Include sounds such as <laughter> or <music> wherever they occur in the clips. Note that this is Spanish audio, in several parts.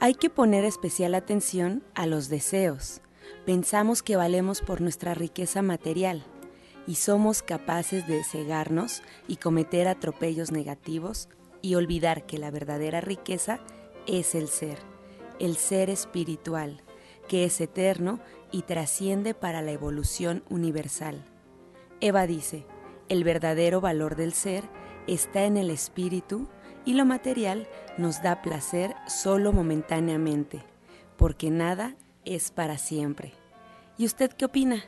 Hay que poner especial atención a los deseos. Pensamos que valemos por nuestra riqueza material y somos capaces de cegarnos y cometer atropellos negativos y olvidar que la verdadera riqueza es el ser, el ser espiritual, que es eterno y trasciende para la evolución universal. Eva dice, el verdadero valor del ser está en el espíritu y lo material nos da placer solo momentáneamente, porque nada es para siempre. ¿Y usted qué opina?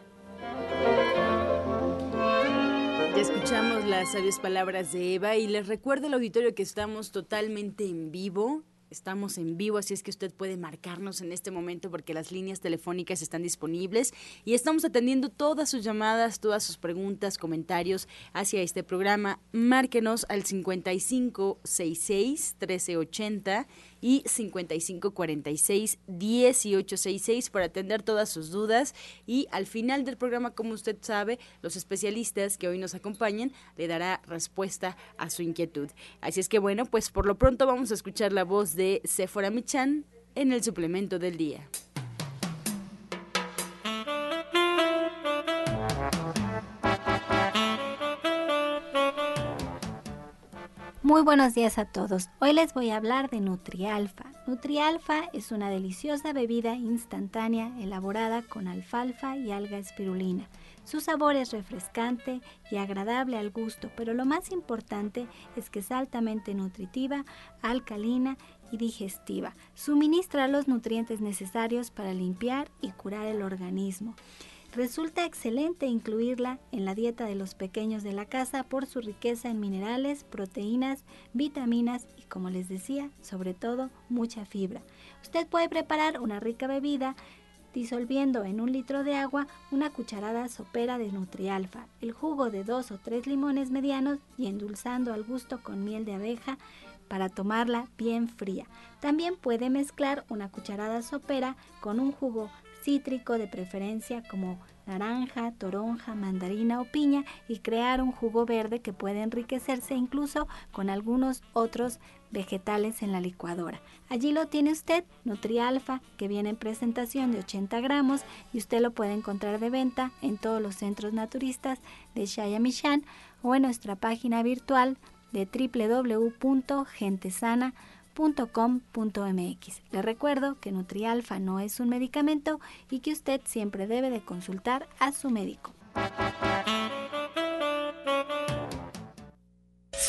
escuchamos las sabias palabras de Eva y les recuerdo al auditorio que estamos totalmente en vivo. Estamos en vivo, así es que usted puede marcarnos en este momento porque las líneas telefónicas están disponibles y estamos atendiendo todas sus llamadas, todas sus preguntas, comentarios hacia este programa. Márquenos al 5566 1380 y 5546 1866 para atender todas sus dudas y al final del programa, como usted sabe, los especialistas que hoy nos acompañan le dará respuesta a su inquietud. Así es que bueno, pues por lo pronto vamos a escuchar la voz de Sephora Michan en el suplemento del día. Muy buenos días a todos. Hoy les voy a hablar de Nutrialfa. Nutrialfa es una deliciosa bebida instantánea elaborada con alfalfa y alga espirulina. Su sabor es refrescante y agradable al gusto, pero lo más importante es que es altamente nutritiva, alcalina y digestiva. Suministra los nutrientes necesarios para limpiar y curar el organismo. Resulta excelente incluirla en la dieta de los pequeños de la casa por su riqueza en minerales, proteínas, vitaminas y como les decía, sobre todo mucha fibra. Usted puede preparar una rica bebida disolviendo en un litro de agua una cucharada sopera de Nutrialfa, el jugo de dos o tres limones medianos y endulzando al gusto con miel de abeja para tomarla bien fría. También puede mezclar una cucharada sopera con un jugo cítrico de preferencia como naranja, toronja, mandarina o piña y crear un jugo verde que puede enriquecerse incluso con algunos otros vegetales en la licuadora. Allí lo tiene usted, Nutrialfa, que viene en presentación de 80 gramos y usted lo puede encontrar de venta en todos los centros naturistas de Shayamishan o en nuestra página virtual de www.gentesana.com Le recuerdo que Nutrialfa no es un medicamento y que usted siempre debe de consultar a su médico.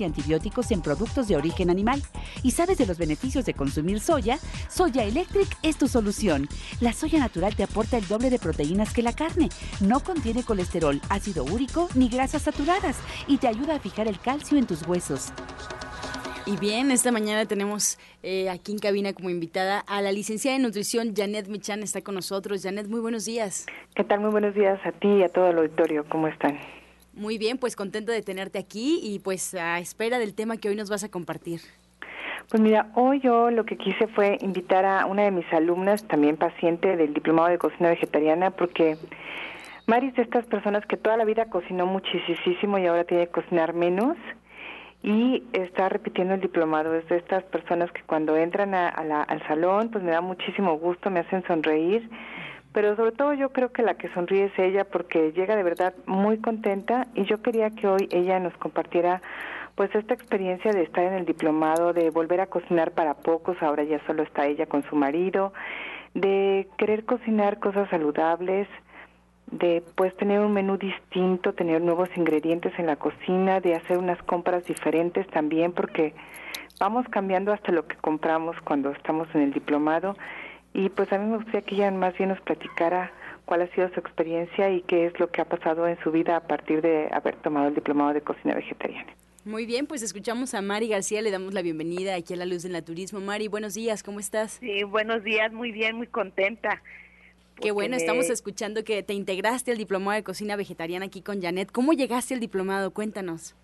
y antibióticos en productos de origen animal. ¿Y sabes de los beneficios de consumir soya? Soya Electric es tu solución. La soya natural te aporta el doble de proteínas que la carne. No contiene colesterol, ácido úrico ni grasas saturadas y te ayuda a fijar el calcio en tus huesos. Y bien, esta mañana tenemos eh, aquí en cabina como invitada a la licenciada en nutrición Janet Michan, está con nosotros. Janet, muy buenos días. ¿Qué tal? Muy buenos días a ti y a todo el auditorio. ¿Cómo están? Muy bien, pues contento de tenerte aquí y pues a espera del tema que hoy nos vas a compartir. Pues mira, hoy yo lo que quise fue invitar a una de mis alumnas, también paciente del Diplomado de Cocina Vegetariana, porque Mari es de estas personas que toda la vida cocinó muchísimo y ahora tiene que cocinar menos y está repitiendo el diplomado. Es de estas personas que cuando entran a, al salón, pues me da muchísimo gusto, me hacen sonreír, pero sobre todo yo creo que la que sonríe es ella porque llega de verdad muy contenta y yo quería que hoy ella nos compartiera pues esta experiencia de estar en el diplomado, de volver a cocinar para pocos, ahora ya solo está ella con su marido, de querer cocinar cosas saludables, de pues tener un menú distinto, tener nuevos ingredientes en la cocina, de hacer unas compras diferentes también, porque vamos cambiando hasta lo que compramos cuando estamos en el diplomado. Y pues a mí me gustaría que ella más bien nos platicara cuál ha sido su experiencia y qué es lo que ha pasado en su vida a partir de haber tomado el diplomado de cocina vegetariana. Muy bien, pues escuchamos a Mari García, le damos la bienvenida aquí a La Luz en Turismo. Mari, buenos días, ¿cómo estás? Sí, buenos días, muy bien, muy contenta. Qué bueno, estamos escuchando que te integraste al diplomado de cocina vegetariana aquí con Janet. ¿Cómo llegaste al diplomado? Cuéntanos.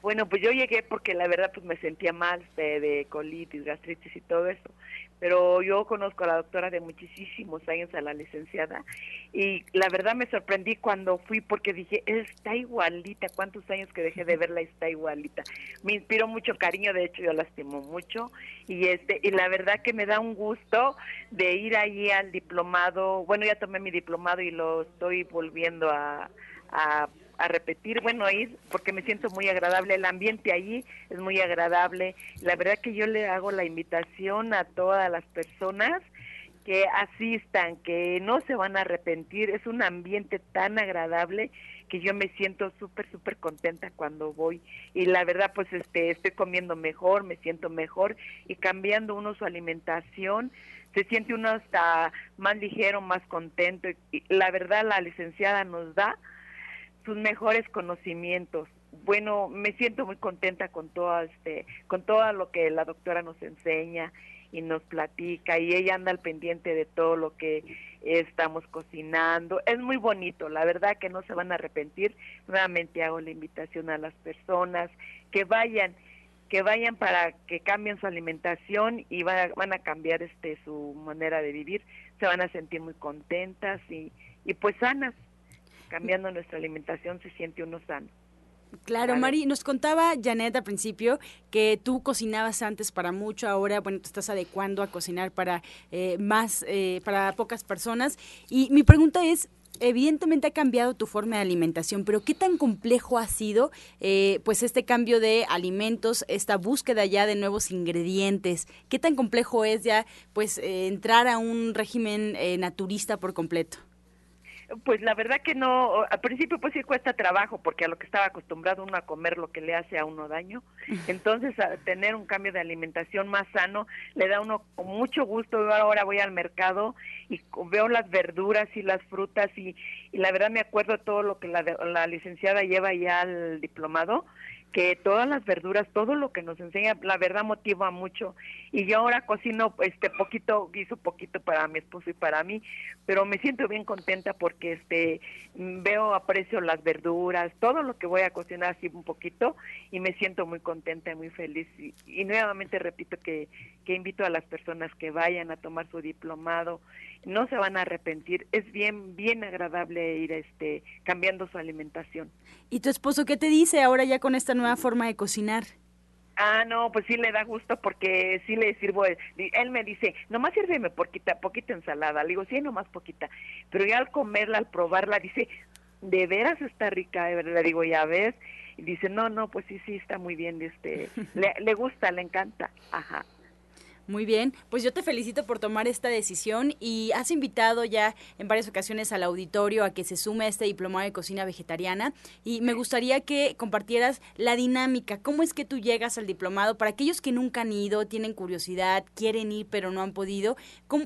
Bueno, pues yo llegué porque la verdad pues me sentía mal de, de colitis, gastritis y todo eso pero yo conozco a la doctora de muchísimos años, a la licenciada, y la verdad me sorprendí cuando fui porque dije, está igualita, cuántos años que dejé de verla, está igualita. Me inspiró mucho cariño, de hecho yo la estimo mucho, y este y la verdad que me da un gusto de ir allí al diplomado, bueno, ya tomé mi diplomado y lo estoy volviendo a, a a repetir, bueno, ir porque me siento muy agradable, el ambiente allí es muy agradable. La verdad que yo le hago la invitación a todas las personas que asistan, que no se van a arrepentir, es un ambiente tan agradable que yo me siento súper, súper contenta cuando voy. Y la verdad pues este estoy comiendo mejor, me siento mejor y cambiando uno su alimentación, se siente uno hasta más ligero, más contento. Y la verdad la licenciada nos da sus mejores conocimientos. Bueno, me siento muy contenta con todo este, con todo lo que la doctora nos enseña y nos platica y ella anda al pendiente de todo lo que estamos cocinando. Es muy bonito, la verdad que no se van a arrepentir. Nuevamente hago la invitación a las personas que vayan, que vayan para que cambien su alimentación y van a, van a cambiar este su manera de vivir. Se van a sentir muy contentas y, y pues sanas cambiando nuestra alimentación se siente uno sano. Claro, Mari, nos contaba Janet al principio que tú cocinabas antes para mucho, ahora, bueno, te estás adecuando a cocinar para eh, más, eh, para pocas personas. Y mi pregunta es, evidentemente ha cambiado tu forma de alimentación, pero ¿qué tan complejo ha sido eh, pues este cambio de alimentos, esta búsqueda ya de nuevos ingredientes? ¿Qué tan complejo es ya pues entrar a un régimen naturista por completo? Pues la verdad que no, al principio pues sí cuesta trabajo porque a lo que estaba acostumbrado uno a comer lo que le hace a uno daño, entonces a tener un cambio de alimentación más sano le da uno con mucho gusto, yo ahora voy al mercado y veo las verduras y las frutas y, y la verdad me acuerdo todo lo que la, la licenciada lleva ya al diplomado que todas las verduras, todo lo que nos enseña, la verdad motiva mucho. Y yo ahora cocino este poquito, guiso poquito para mi esposo y para mí, pero me siento bien contenta porque este veo, aprecio las verduras, todo lo que voy a cocinar así un poquito y me siento muy contenta y muy feliz. Y, nuevamente repito que, que invito a las personas que vayan a tomar su diplomado, no se van a arrepentir, es bien, bien agradable ir este cambiando su alimentación. ¿Y tu esposo qué te dice ahora ya con esta nueva forma de cocinar? Ah, no, pues sí le da gusto porque sí le sirvo. Él me dice, nomás sírveme poquita, poquita ensalada. Le digo, sí, nomás poquita. Pero ya al comerla, al probarla, dice, de veras está rica, de verdad. Le digo, ya ves. Y dice, no, no, pues sí, sí, está muy bien. Este, <laughs> le, le gusta, le encanta. Ajá. Muy bien, pues yo te felicito por tomar esta decisión y has invitado ya en varias ocasiones al auditorio a que se sume a este diplomado de cocina vegetariana y me gustaría que compartieras la dinámica, cómo es que tú llegas al diplomado para aquellos que nunca han ido, tienen curiosidad, quieren ir pero no han podido,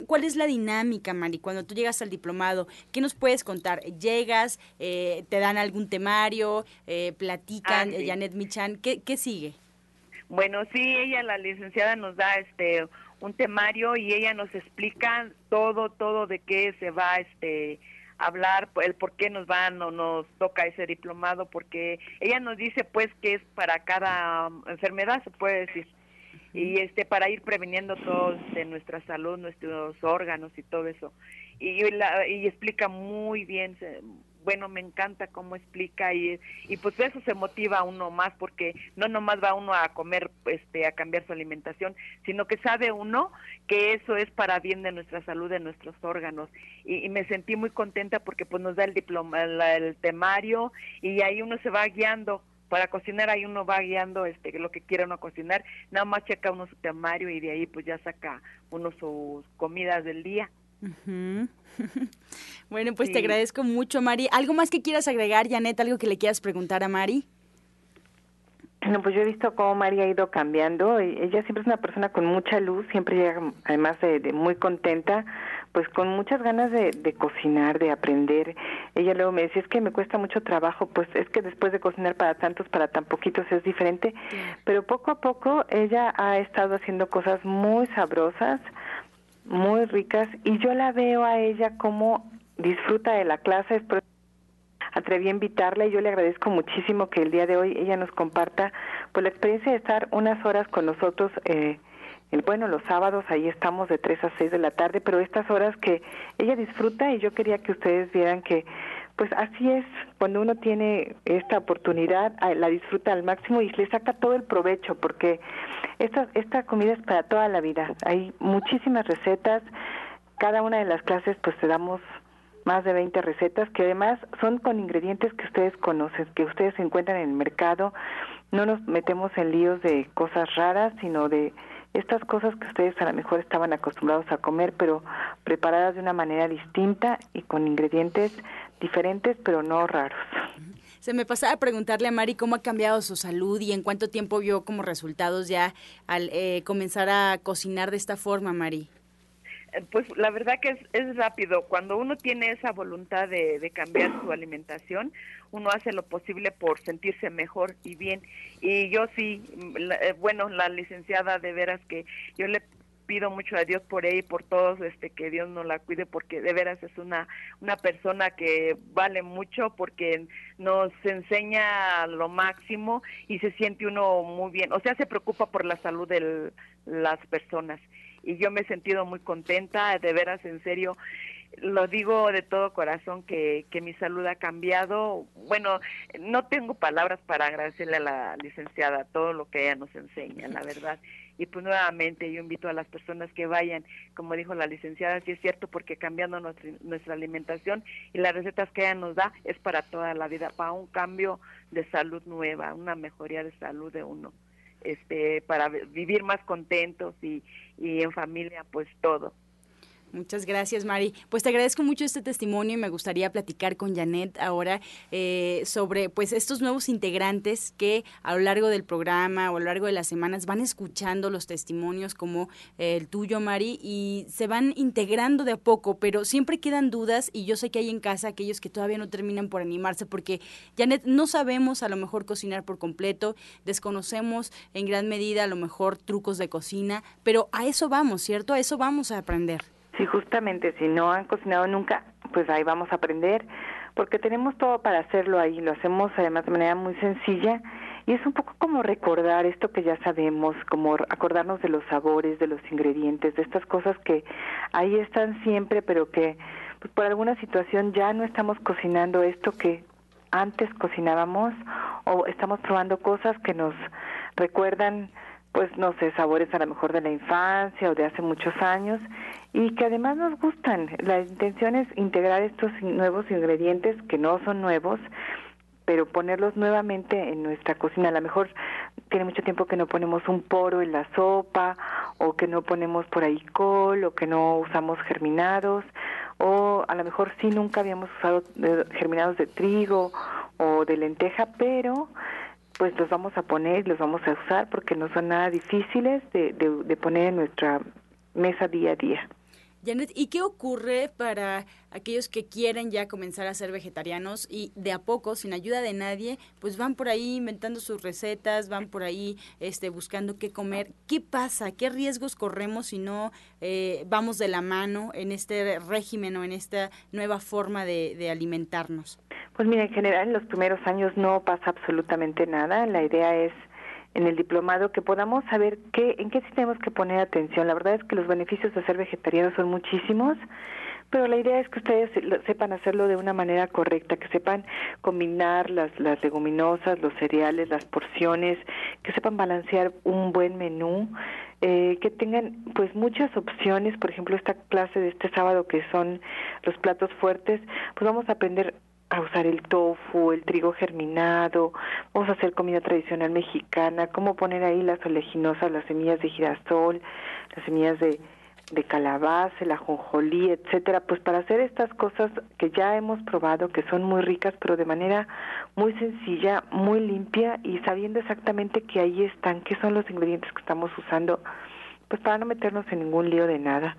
¿cuál es la dinámica, Mari, cuando tú llegas al diplomado? ¿Qué nos puedes contar? ¿Llegas, eh, te dan algún temario, eh, platican, ah, Janet Michan, ¿qué, ¿qué sigue? Bueno, sí, ella, la licenciada, nos da este un temario y ella nos explica todo, todo de qué se va este hablar, el por qué nos van o nos toca ese diplomado, porque ella nos dice pues que es para cada um, enfermedad, se puede decir, y este para ir previniendo todo de nuestra salud, nuestros órganos y todo eso. Y, la, y explica muy bien, bueno, me encanta cómo explica y, y pues eso se motiva a uno más porque no nomás va uno a comer, este, a cambiar su alimentación, sino que sabe uno que eso es para bien de nuestra salud, de nuestros órganos. Y, me sentí muy contenta porque pues nos da el diploma, el temario y ahí uno se va guiando para cocinar ahí uno va guiando este lo que quiera uno cocinar, nada más checa uno su temario y de ahí pues ya saca uno sus comidas del día. <laughs> bueno, pues te agradezco mucho, Mari. ¿Algo más que quieras agregar, Janet? ¿Algo que le quieras preguntar a Mari? No, pues yo he visto cómo Mari ha ido cambiando. Ella siempre es una persona con mucha luz, siempre llega, además de, muy contenta, pues con muchas ganas de, cocinar, de aprender. Ella luego me decía, es que me cuesta mucho trabajo, pues es que después de cocinar para tantos, para tan poquitos es diferente. Pero poco a poco ella ha estado haciendo cosas muy sabrosas, muy ricas y yo la veo a ella como disfruta de la clase. Atreví a invitarla y yo le agradezco muchísimo que el día de hoy ella nos comparta pues la experiencia de estar unas horas con nosotros. Eh, el, bueno, los sábados ahí estamos de 3 a 6 de la tarde, pero estas horas que ella disfruta y yo quería que ustedes vieran que pues así es, cuando uno tiene esta oportunidad, la disfruta al máximo y le saca todo el provecho, porque esta, esta comida es para toda la vida. Hay muchísimas recetas, cada una de las clases pues te damos más de 20 recetas que además son con ingredientes que ustedes conocen, que ustedes encuentran en el mercado. No nos metemos en líos de cosas raras, sino de estas cosas que ustedes a lo mejor estaban acostumbrados a comer, pero preparadas de una manera distinta y con ingredientes diferentes, pero no raros. Se me pasaba a preguntarle a Mari cómo ha cambiado su salud y en cuánto tiempo vio como resultados ya al eh, comenzar a cocinar de esta forma, Mari. Eh, pues la verdad que es, es rápido. Cuando uno tiene esa voluntad de, de, cambiar su alimentación, uno hace lo posible por sentirse mejor y bien. Y yo sí, eh, bueno, la licenciada de veras que yo le pido mucho a Dios por ella y por todos, este, que Dios nos la cuide porque de veras es una, una persona que vale mucho porque nos enseña lo máximo y se siente uno muy bien, o sea, se preocupa por la salud de las personas y yo me he sentido muy contenta, de veras, en serio, lo digo de todo corazón que, que mi salud ha cambiado. Bueno, no tengo palabras para agradecerle a la licenciada todo lo que ella nos enseña, la verdad. Y pues nuevamente yo invito a las personas que vayan, como dijo la licenciada, si es cierto, porque cambiando nuestra, nuestra alimentación y las recetas que ella nos da es para toda la vida, para un cambio de salud nueva, una mejoría de salud de uno, este, para vivir más contentos y, y en familia, pues todo. Muchas gracias, Mari. Pues te agradezco mucho este testimonio y me gustaría platicar con Janet ahora eh, sobre pues estos nuevos integrantes que a lo largo del programa o a lo largo de las semanas van escuchando los testimonios como eh, el tuyo, Mari, y se van integrando de a poco, pero siempre quedan dudas y yo sé que hay en casa aquellos que todavía no terminan por animarse porque, Janet, no sabemos a lo mejor cocinar por completo, desconocemos en gran medida a lo mejor trucos de cocina, pero a eso vamos, ¿cierto? A eso vamos a aprender. Sí, justamente, si no han cocinado nunca, pues ahí vamos a aprender, porque tenemos todo para hacerlo ahí, lo hacemos además de manera muy sencilla y es un poco como recordar esto que ya sabemos, como acordarnos de los sabores, de los ingredientes, de estas cosas que ahí están siempre, pero que pues por alguna situación ya no estamos cocinando esto que antes cocinábamos o estamos probando cosas que nos recuerdan pues no sé, sabores a lo mejor de la infancia o de hace muchos años y que además nos gustan. La intención es integrar estos nuevos ingredientes que no son nuevos, pero ponerlos nuevamente en nuestra cocina. A lo mejor tiene mucho tiempo que no ponemos un poro en la sopa o que no ponemos por ahí col o que no usamos germinados o a lo mejor sí nunca habíamos usado eh, germinados de trigo o de lenteja, pero pues los vamos a poner y los vamos a usar porque no son nada difíciles de, de, poner en nuestra mesa día a día. Janet, ¿y qué ocurre para aquellos que quieren ya comenzar a ser vegetarianos y de a poco, sin ayuda de nadie, pues van por ahí inventando sus recetas, van por ahí este, buscando qué comer? ¿Qué pasa? ¿Qué riesgos corremos si no eh, vamos de la mano en este régimen o en esta nueva forma de, de alimentarnos? Pues mira, en general en los primeros años no pasa absolutamente nada. La idea es en el diplomado que podamos saber qué, en qué sí tenemos que poner atención. La verdad es que los beneficios de ser vegetariano son muchísimos, pero la idea es que ustedes sepan hacerlo de una manera correcta, que sepan combinar las, las leguminosas, los cereales, las porciones, que sepan balancear un buen menú, eh, que tengan pues muchas opciones, por ejemplo esta clase de este sábado que son los platos fuertes, pues vamos a aprender a usar el tofu, el trigo germinado, vamos a hacer comida tradicional mexicana, cómo poner ahí las oleaginosas, las semillas de girasol, las semillas de, de calabaza, el ajonjolí, etcétera, pues para hacer estas cosas que ya hemos probado, que son muy ricas, pero de manera muy sencilla, muy limpia y sabiendo exactamente que ahí están, qué son los ingredientes que estamos usando, pues para no meternos en ningún lío de nada.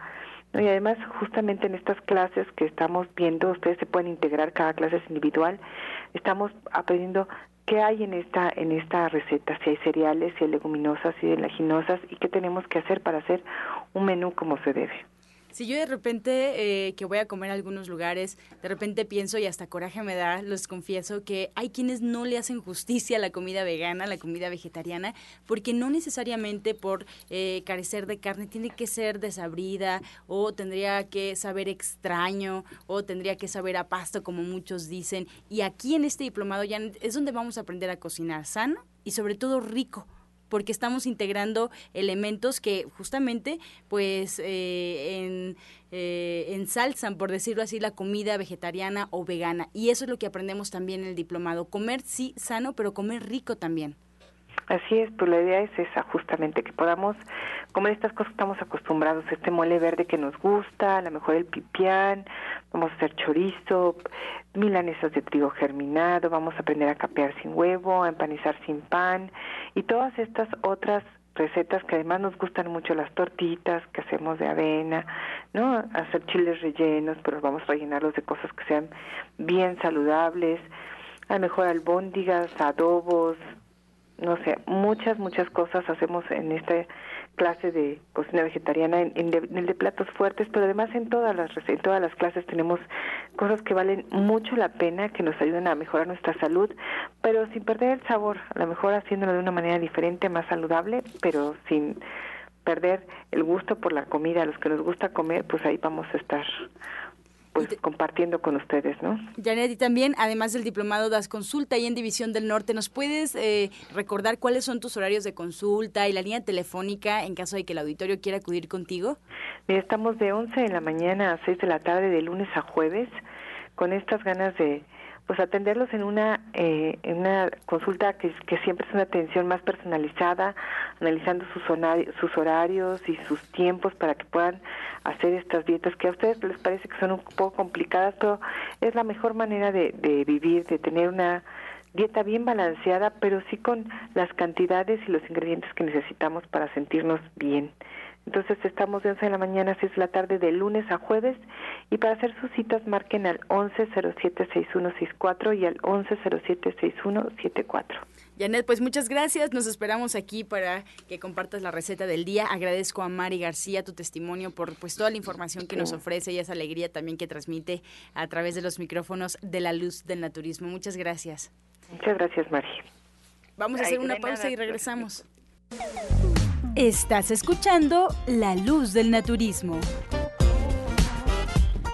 Y además, justamente en estas clases que estamos viendo, ustedes se pueden integrar, cada clase es individual, estamos aprendiendo qué hay en esta, en esta receta, si hay cereales, si hay leguminosas, si hay leguminosas y qué tenemos que hacer para hacer un menú como se debe. Si yo de repente eh, que voy a comer a algunos lugares, de repente pienso y hasta coraje me da, los confieso, que hay quienes no le hacen justicia a la comida vegana, a la comida vegetariana, porque no necesariamente por eh, carecer de carne tiene que ser desabrida o tendría que saber extraño o tendría que saber a pasto, como muchos dicen. Y aquí en este diplomado ya es donde vamos a aprender a cocinar sano y sobre todo rico porque estamos integrando elementos que justamente pues eh, en, eh, ensalzan, por decirlo así, la comida vegetariana o vegana. Y eso es lo que aprendemos también en el diplomado. Comer sí sano, pero comer rico también. Así es, pues la idea es esa, justamente, que podamos comer estas cosas que estamos acostumbrados, este mole verde que nos gusta, a lo mejor el pipián, vamos a hacer chorizo, milanesas de trigo germinado, vamos a aprender a capear sin huevo, a empanizar sin pan y todas estas otras recetas que además nos gustan mucho las tortitas que hacemos de avena, ¿no? Hacer chiles rellenos, pero vamos a rellenarlos de cosas que sean bien saludables, a lo mejor albóndigas, adobos, no sé, muchas, muchas cosas hacemos en esta clase de cocina vegetariana, en, el de platos fuertes, pero además en todas las en todas las clases tenemos cosas que valen mucho la pena, que nos ayudan a mejorar nuestra salud, pero sin perder el sabor, a lo mejor haciéndolo de una manera diferente, más saludable, pero sin perder el gusto por la comida, a los que nos gusta comer, pues ahí vamos a estar pues compartiendo con ustedes, ¿no? Janet, y también, además del diplomado, das consulta ahí en División del Norte. ¿Nos puedes eh, recordar cuáles son tus horarios de consulta y la línea telefónica en caso de que el auditorio quiera acudir contigo? Mira, estamos de 11 de la mañana a 6 de la tarde, de lunes a jueves, con estas ganas de pues atenderlos en una eh, en una consulta que, siempre es una atención más personalizada, analizando sus, sus horarios y sus tiempos para que puedan hacer estas dietas que a ustedes les parece que son un poco complicadas, pero es la mejor manera de, de vivir, de tener una dieta bien balanceada, pero sí con las cantidades y los ingredientes que necesitamos para sentirnos bien. Entonces estamos de 11 de la mañana a 6 de la tarde de lunes a jueves y para hacer sus citas marquen al 11076164 y al 11076174. Janet, pues muchas gracias. Nos esperamos aquí para que compartas la receta del día. Agradezco a Mari García tu testimonio por pues toda la información que nos ofrece y esa alegría también que transmite a través de los micrófonos de la luz del naturismo. Muchas gracias. Muchas gracias, Mari. Vamos a hacer una pausa y regresamos. Estás escuchando La Luz del Naturismo.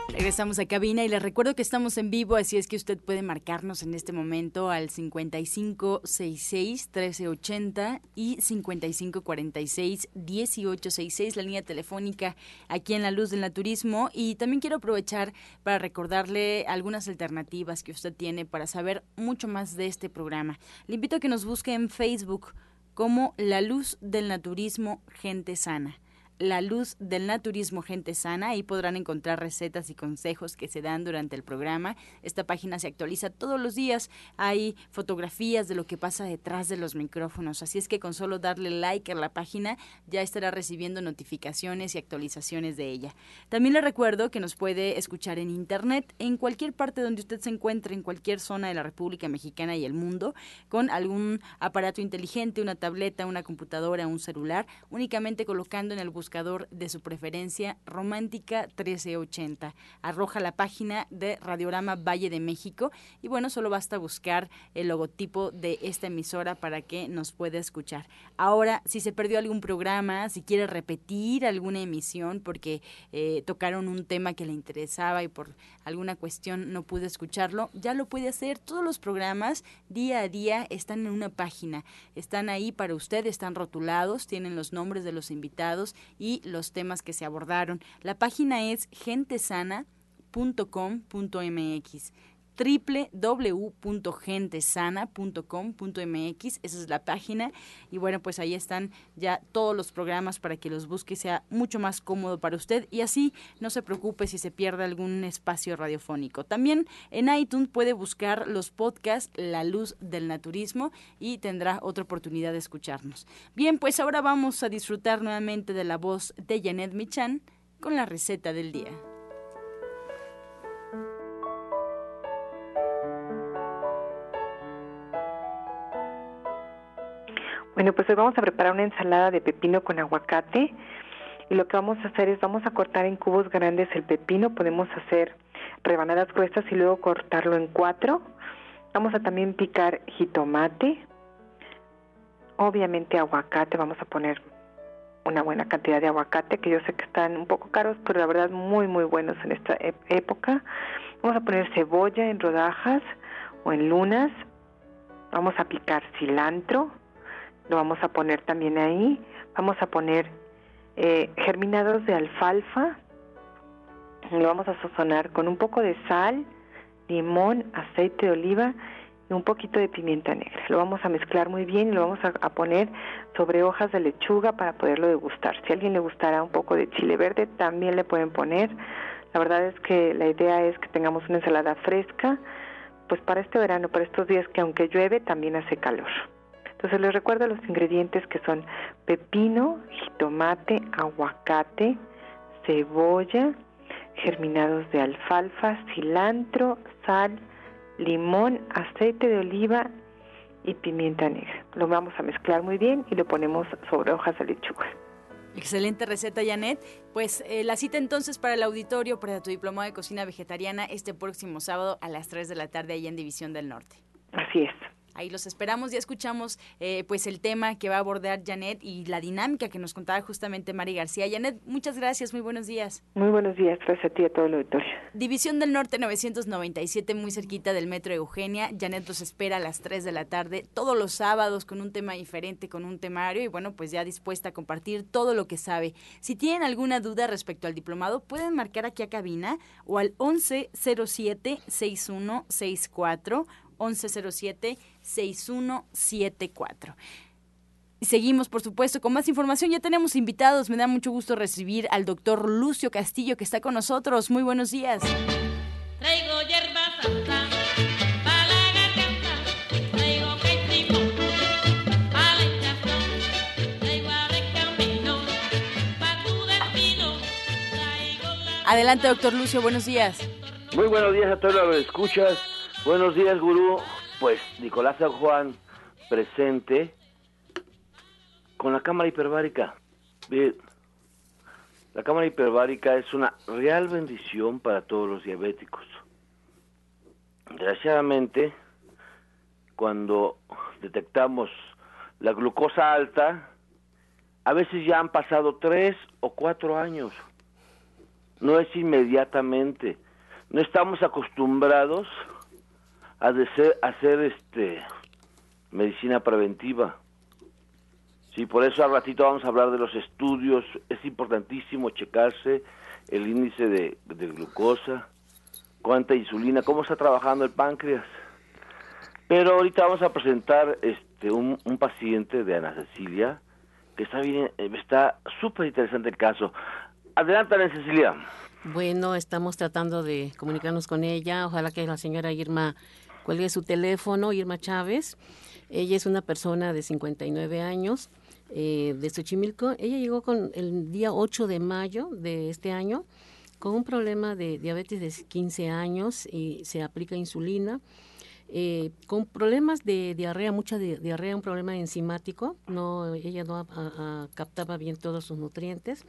Regresamos a cabina y les recuerdo que estamos en vivo, así es que usted puede marcarnos en este momento al 5566-1380 y 5546-1866, la línea telefónica aquí en La Luz del Naturismo. Y también quiero aprovechar para recordarle algunas alternativas que usted tiene para saber mucho más de este programa. Le invito a que nos busque en Facebook como La Luz del Naturismo Gente Sana. La Luz del Naturismo Gente Sana. Ahí podrán encontrar recetas y consejos que se dan durante el programa. Esta página se actualiza todos los días. Hay fotografías de lo que pasa detrás de los micrófonos. Así es que con solo darle like a la página ya estará recibiendo notificaciones y actualizaciones de ella. También le recuerdo que nos puede escuchar en internet en cualquier parte donde usted se encuentre, en cualquier zona de la República Mexicana y el mundo, con algún aparato inteligente, una tableta, una computadora, un celular, únicamente colocando en el buscador de su preferencia, Romántica 1380. Arroja la página de Radiorama Valle de México y bueno, solo basta buscar el logotipo de esta emisora para que nos pueda escuchar. Ahora, si se perdió algún programa, si quiere repetir alguna emisión porque eh, tocaron un tema que le interesaba y por alguna cuestión no pude escucharlo, ya lo puede hacer. Todos los programas día a día están en una página, están ahí para usted, están rotulados, tienen los nombres de los invitados y los temas que se abordaron. La página es gentesana.com.mx www.gentesana.com.mx, esa es la página y bueno, pues ahí están ya todos los programas para que los busque sea mucho más cómodo para usted y así no se preocupe si se pierde algún espacio radiofónico. También en iTunes puede buscar los podcasts La Luz del Naturismo y tendrá otra oportunidad de escucharnos. Bien, pues ahora vamos a disfrutar nuevamente de la voz de Janet Michan con la receta del día. Bueno, pues hoy vamos a preparar una ensalada de pepino con aguacate. Y lo que vamos a hacer es vamos a cortar en cubos grandes el pepino, podemos hacer rebanadas gruesas y luego cortarlo en cuatro. Vamos a también picar jitomate, obviamente aguacate, vamos a poner una buena cantidad de aguacate, que yo sé que están un poco caros, pero la verdad muy muy buenos en esta época. Vamos a poner cebolla en rodajas o en lunas. Vamos a picar cilantro, lo vamos a poner también ahí. Vamos a poner eh, germinados de alfalfa, lo vamos a sazonar con un poco de sal, limón, aceite de oliva y un poquito de pimienta negra. Lo vamos a mezclar muy bien y lo vamos a, a, poner sobre hojas de lechuga para poderlo degustar. Si a alguien le gustará un poco de chile verde, también le pueden poner. La verdad es que la idea es que tengamos una ensalada fresca, pues para este verano, para estos días que aunque llueve, también hace calor. Entonces les recuerdo los ingredientes que son pepino, jitomate, aguacate, cebolla, germinados de alfalfa, cilantro, sal, limón, aceite de oliva y pimienta negra. Lo vamos a mezclar muy bien y lo ponemos sobre hojas de lechuga. Excelente receta, Janet. Pues eh, la cita entonces para el auditorio para tu diplomado de cocina vegetariana este próximo sábado a las 3 de la tarde ahí en División del Norte. Así es. Ahí los esperamos, ya escuchamos eh, pues el tema que va a abordar Janet y la dinámica que nos contaba justamente Mari García. Janet, muchas gracias, muy buenos días. Muy buenos días, gracias a ti y a todo el auditorio. División del Norte 997, muy cerquita del Metro Eugenia. Janet los espera a las 3 de la tarde, todos los sábados con un tema diferente, con un temario y bueno, pues ya dispuesta a compartir todo lo que sabe. Si tienen alguna duda respecto al diplomado, pueden marcar aquí a cabina o al 1107 6164 1107-6174. Y seguimos, por supuesto, con más información. Ya tenemos invitados. Me da mucho gusto recibir al doctor Lucio Castillo, que está con nosotros. Muy buenos días. Traigo hierba santa, Adelante, doctor Lucio, buenos días. Muy buenos días a todos los que escuchas. Buenos días, gurú. Pues Nicolás San Juan presente con la cámara hiperbárica. La cámara hiperbárica es una real bendición para todos los diabéticos. Desgraciadamente, cuando detectamos la glucosa alta, a veces ya han pasado tres o cuatro años. No es inmediatamente. No estamos acostumbrados a hacer este medicina preventiva. Sí, por eso al ratito vamos a hablar de los estudios. Es importantísimo checarse el índice de, glucosa, cuánta insulina, cómo está trabajando el páncreas. Pero ahorita vamos a presentar este un, paciente de Ana Cecilia que está bien, está súper interesante el caso. Adelante, Ana Cecilia. Bueno, estamos tratando de comunicarnos con ella. Ojalá que la señora Irma cuelgue su teléfono, Irma Chávez. Ella es una persona de 59 años eh, de Xochimilco. Ella llegó con el día 8 de mayo de este año con un problema de diabetes de 15 años y se aplica insulina. eh, con problemas de diarrea, mucha diarrea, un problema enzimático, no, ella no captaba bien todos sus nutrientes,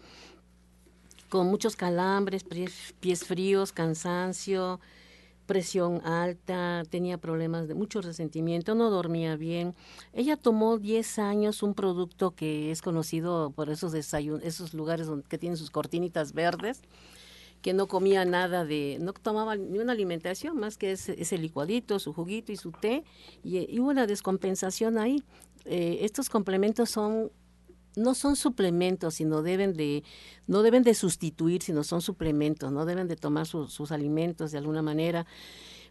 con muchos calambres, pies, fríos, cansancio, presión alta, tenía problemas de mucho resentimiento, no dormía bien. Ella tomó 10 años un producto que es conocido por esos desayunos, esos lugares que tienen sus cortinitas verdes, que no comía nada de, no tomaba ni una alimentación más que ese, ese licuadito, su juguito y su té, y, hubo una descompensación ahí. Eh, estos complementos son no son suplementos, sino deben de, no deben de sustituir, sino son suplementos, no deben de tomar sus alimentos de alguna manera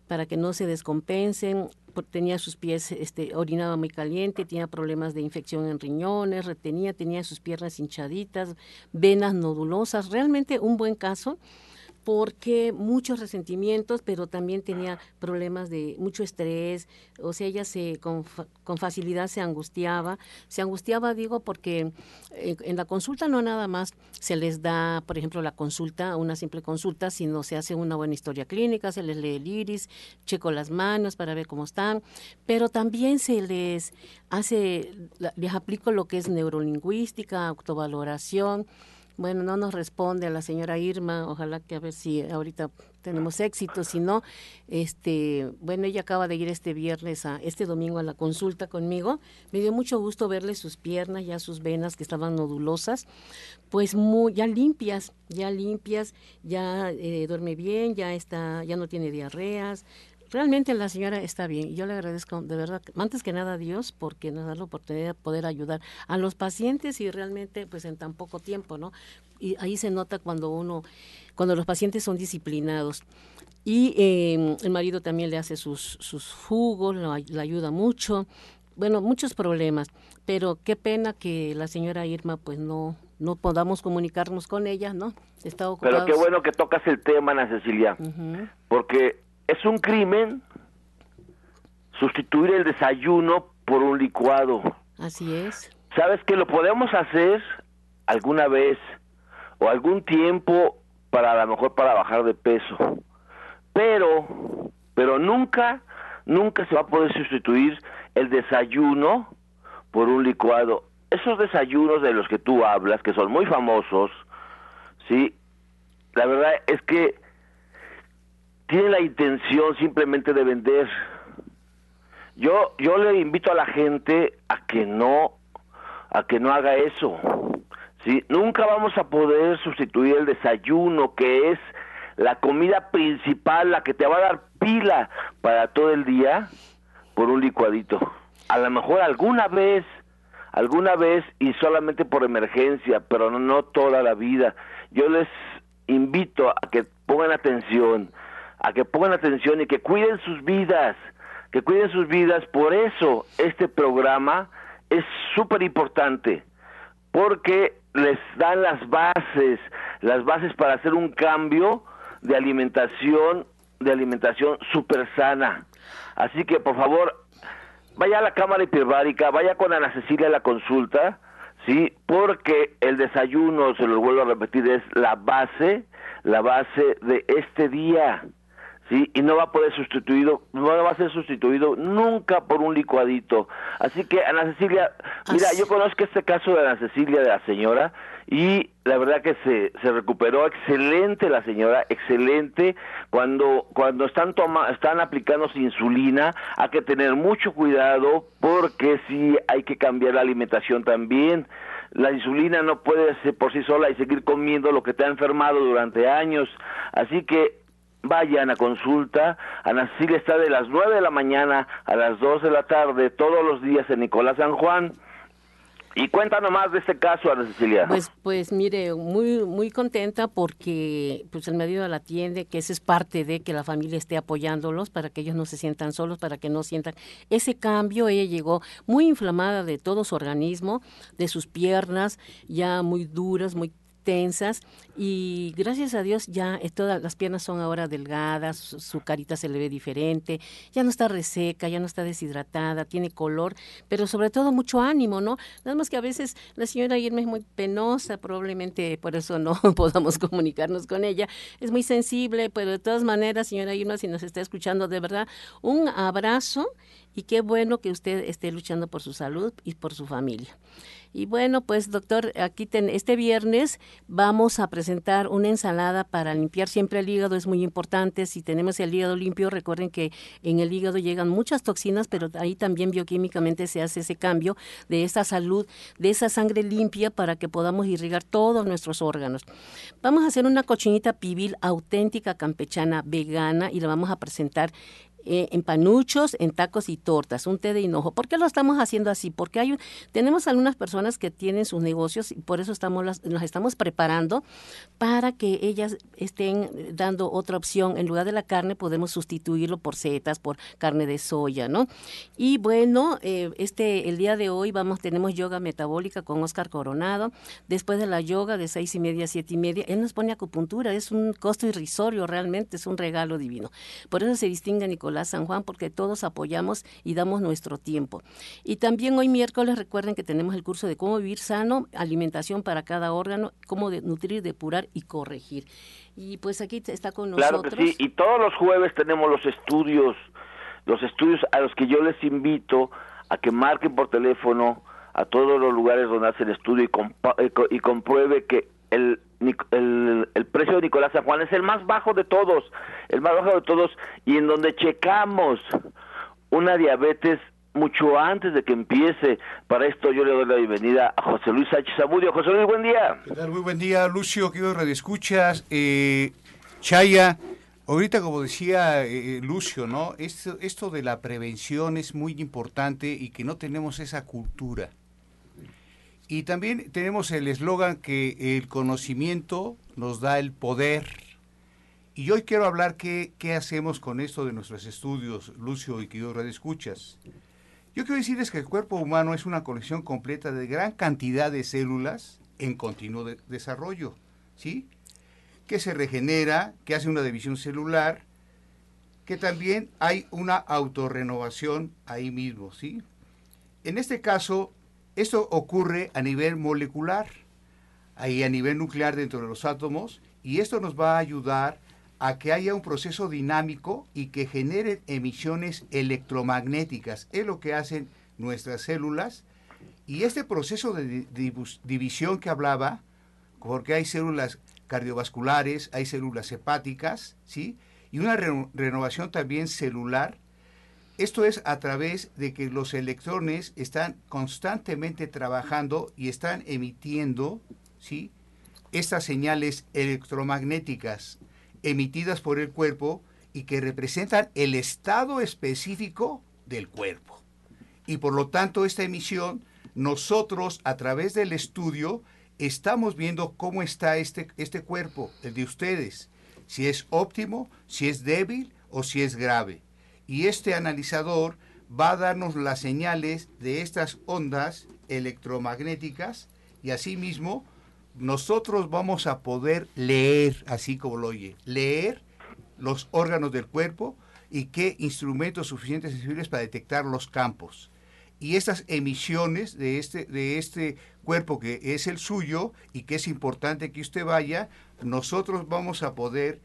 para que no se descompensen. Tenía sus pies, este, orinaba muy caliente, tenía problemas de infección en riñones, retenía, tenía sus piernas hinchaditas, venas nodulosas. Realmente un buen caso porque muchos resentimientos, pero también tenía problemas de mucho estrés, o sea, ella se con, facilidad se angustiaba, se angustiaba digo porque en la consulta no nada más se les da, por ejemplo, la consulta, una simple consulta, sino se hace una buena historia clínica, se les lee el iris, checo las manos para ver cómo están, pero también se les hace, les aplico lo que es neurolingüística, autovaloración, bueno, no nos responde a la señora Irma, ojalá que a ver si ahorita tenemos éxito, si no, este, bueno, ella acaba de ir este viernes a este domingo a la consulta conmigo. Me dio mucho gusto verle sus piernas, ya sus venas que estaban nodulosas, pues muy ya limpias, ya limpias, ya eh, duerme bien, ya está, ya no tiene diarreas, realmente la señora está bien. Yo le agradezco de verdad, antes que nada a Dios, porque nos da la oportunidad de poder ayudar a los pacientes y realmente pues en tan poco tiempo, ¿no? Y ahí se nota cuando uno, cuando los pacientes son disciplinados. Y eh, el marido también le hace sus, sus jugos, le ayuda mucho. Bueno, muchos problemas, pero qué pena que la señora Irma pues no, no podamos comunicarnos con ella, ¿no? Está ocupada. Pero qué bueno que tocas el tema, Ana Cecilia, porque es un crimen sustituir el desayuno por un licuado. Así es. ¿Sabes que lo podemos hacer alguna vez o algún tiempo para a lo mejor para bajar de peso? Pero, pero nunca, nunca se va a poder sustituir el desayuno por un licuado. Esos desayunos de los que tú hablas, que son muy famosos, sí, la verdad es que tiene la intención simplemente de vender. Yo yo le invito a la gente a que no a que no haga eso. ¿sí? Nunca vamos a poder sustituir el desayuno, que es la comida principal, la que te va a dar pila para todo el día, por un licuadito. A lo mejor alguna vez, alguna vez y solamente por emergencia, pero no, no toda la vida. Yo les invito a que pongan atención a que pongan atención y que cuiden sus vidas, que cuiden sus vidas. Por eso este programa es súper importante, porque les dan las bases, las bases para hacer un cambio de alimentación, de alimentación súper sana. Así que por favor, vaya a la cámara hiperbárica, vaya con Ana Cecilia a la consulta, ¿sí? Porque el desayuno, se lo vuelvo a repetir, es la base, la base de este día. ¿Sí? Y no va a poder sustituido, no va a ser sustituido nunca por un licuadito. Así que Ana Cecilia, mira, yo conozco este caso de Ana Cecilia, de la señora, y la verdad que se, se recuperó excelente la señora, excelente. Cuando, cuando están, toma, están aplicándose insulina, hay que tener mucho cuidado porque sí hay que cambiar la alimentación también. La insulina no puede ser por sí sola y seguir comiendo lo que te ha enfermado durante años. Así que vayan a consulta. Ana Cecilia está de las 9 de la mañana a las 2 de la tarde todos los días en Nicolás San Juan. Y cuéntanos más de este caso, Ana Cecilia. Pues, pues mire, muy, muy contenta porque pues el marido la atiende, que esa es parte de que la familia esté apoyándolos para que ellos no se sientan solos, para que no sientan ese cambio. Ella llegó muy inflamada de todo su organismo, de sus piernas, ya muy duras, muy y gracias a Dios ya eh, todas las piernas son ahora delgadas, su, carita se le ve diferente, ya no está reseca, ya no está deshidratada, tiene color, pero sobre todo mucho ánimo, ¿no? Nada más que a veces la señora Irma es muy penosa, probablemente por eso no <laughs> podamos comunicarnos con ella, es muy sensible, pero de todas maneras, señora Irma, si nos está escuchando, de verdad, un abrazo y qué bueno que usted esté luchando por su salud y por su familia. Y bueno, pues doctor, aquí este viernes vamos a presentar una ensalada para limpiar siempre el hígado, es muy importante. Si tenemos el hígado limpio, recuerden que en el hígado llegan muchas toxinas, pero ahí también bioquímicamente se hace ese cambio de esa salud, de esa sangre limpia para que podamos irrigar todos nuestros órganos. Vamos a hacer una cochinita pibil auténtica campechana vegana y la vamos a presentar eh, en panuchos, en tacos y tortas, un té de hinojo. ¿Por qué lo estamos haciendo así? Porque hay tenemos algunas personas que tienen sus negocios y por eso estamos nos estamos preparando para que ellas estén dando otra opción. En lugar de la carne podemos sustituirlo por setas, por carne de soya, ¿no? Y bueno, eh, este el día de hoy vamos tenemos yoga metabólica con Oscar Coronado. Después de la yoga de seis y media a siete y media, él nos pone acupuntura. Es un costo irrisorio realmente, es un regalo divino. Por eso se distingue Nicolás San Juan porque todos apoyamos y damos nuestro tiempo. Y también hoy miércoles recuerden que tenemos el curso de cómo vivir sano, alimentación para cada órgano, cómo de, nutrir, depurar y corregir. Y pues aquí está con nosotros. Claro que sí, y todos los jueves tenemos los estudios, los estudios a los que yo les invito a que marquen por teléfono a todos los lugares donde hacen estudio y, y compruebe que el, el, el, precio de Nicolás San Juan es el más bajo de todos, el más bajo de todos, y en donde checamos una diabetes mucho antes de que empiece. Para esto yo le doy la bienvenida a José Luis Sánchez Zamudio. José Luis, buen día. Muy buen día, Lucio, querido Radio Escuchas. Eh, Chaya, ahorita como decía eh, Lucio, ¿no? Esto, esto de la prevención es muy importante y que no tenemos esa cultura. Y también tenemos el eslogan que el conocimiento nos da el poder. Y hoy quiero hablar qué, qué hacemos con esto de nuestros estudios, Lucio y que yo escuchas. Yo quiero decirles que el cuerpo humano es una colección completa de gran cantidad de células en continuo desarrollo, ¿sí? Que se regenera, que hace una división celular, que también hay una autorrenovación ahí mismo, ¿sí? En este caso, esto ocurre a nivel molecular, ahí a nivel nuclear dentro de los átomos, y esto nos va a ayudar a que haya un proceso dinámico y que genere emisiones electromagnéticas. Es lo que hacen nuestras células. Y este proceso de división que hablaba, porque hay células cardiovasculares, hay células hepáticas, ¿sí? Y una renovación también celular, esto es a través de que los electrones están constantemente trabajando y están emitiendo ¿sí? estas señales electromagnéticas emitidas por el cuerpo y que representan el estado específico del cuerpo. Y por lo tanto esta emisión, nosotros a través del estudio estamos viendo cómo está este, este cuerpo, el de ustedes, si es óptimo, si es débil o si es grave y este analizador va a darnos las señales de estas ondas electromagnéticas y asimismo nosotros vamos a poder leer, así como lo oye, leer los órganos del cuerpo y qué instrumentos suficientes sensibles para detectar los campos. Y estas emisiones de este, de este cuerpo que es el suyo y que es importante que usted vaya, nosotros vamos a poder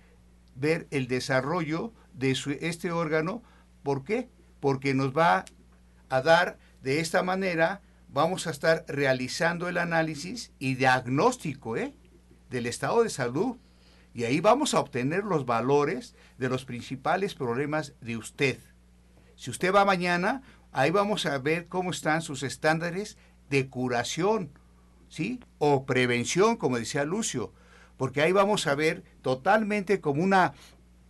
ver el desarrollo de este órgano ¿Por qué? Porque nos va a dar de esta manera, vamos a estar realizando el análisis y diagnóstico ¿eh? del estado de salud. Y ahí vamos a obtener los valores de los principales problemas de usted. Si usted va mañana, ahí vamos a ver cómo están sus estándares de curación, ¿sí? O prevención, como decía Lucio, porque ahí vamos a ver totalmente como una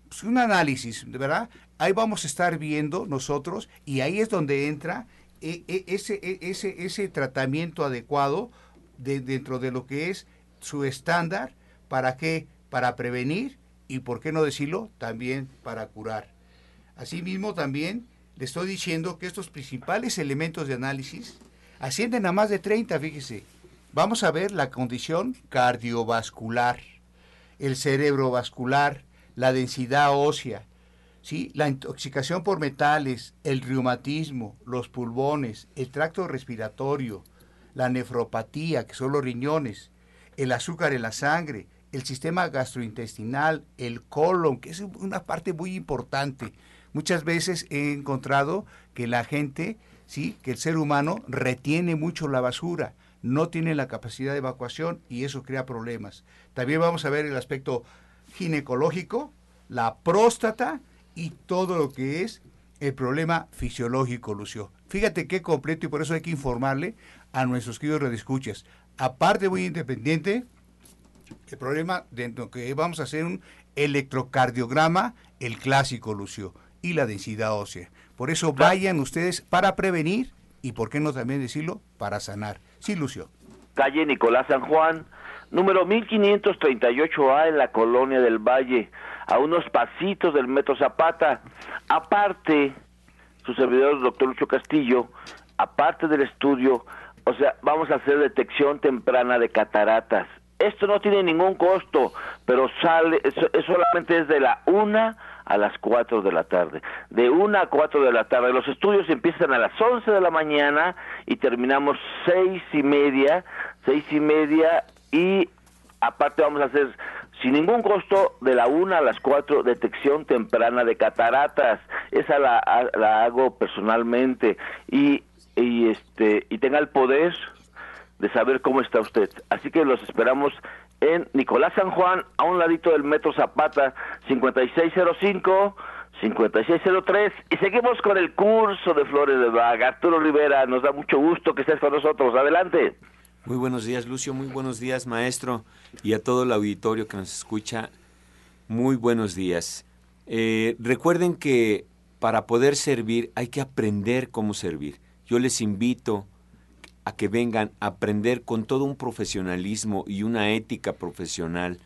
pues, un análisis, ¿verdad? Ahí vamos a estar viendo nosotros y ahí es donde entra e, e, ese, e, ese, ese tratamiento adecuado de, dentro de lo que es su estándar, ¿para qué? Para prevenir y, ¿por qué no decirlo? También para curar. Asimismo, también le estoy diciendo que estos principales elementos de análisis ascienden a más de 30, fíjese. vamos a ver la condición cardiovascular, el cerebro vascular, la densidad ósea, ¿sí? la intoxicación por metales, el reumatismo, los pulmones, el tracto respiratorio, la nefropatía, que son los riñones, el azúcar en la sangre, el sistema gastrointestinal, el colon, que es una parte muy importante. Muchas veces he encontrado que la gente, sí, que el ser humano retiene mucho la basura, no tiene la capacidad de evacuación y eso crea problemas. También vamos a ver el aspecto ginecológico, la próstata y todo lo que es el problema fisiológico, Lucio. Fíjate qué completo y por eso hay que informarle a nuestros queridos redescuchas. Aparte muy independiente, el problema de que vamos a hacer un electrocardiograma, el clásico, Lucio, y la densidad ósea. Por eso vayan ustedes para prevenir y, por qué no también decirlo, para sanar. Sí, Lucio. Calle Nicolás San Juan, número 1538A en la Colonia del Valle, a unos pasitos del Metro Zapata. Aparte, su servidor, el doctor Lucho Castillo, aparte del estudio, o sea, vamos a hacer detección temprana de cataratas. Esto no tiene ningún costo, pero sale, solamente es de la una a las cuatro de la tarde. De una a cuatro de la tarde. Los estudios empiezan a las once de la mañana y terminamos seis y media, seis y media y aparte vamos a hacer sin ningún costo de la una a las cuatro detección temprana de cataratas. Esa la, la hago personalmente y, y este y tenga el poder de saber cómo está usted. Así que los esperamos en Nicolás San Juan, a un ladito del Metro Zapata, 5605. 5603 y seguimos con el curso de Flores de Vaga. Arturo Rivera, nos da mucho gusto que estés con nosotros. Adelante. Muy buenos días, Lucio. Muy buenos días, maestro. Y a todo el auditorio que nos escucha, muy buenos días. Eh, recuerden que para poder servir hay que aprender cómo servir. Yo les invito a que vengan a aprender con todo un profesionalismo y una ética profesional,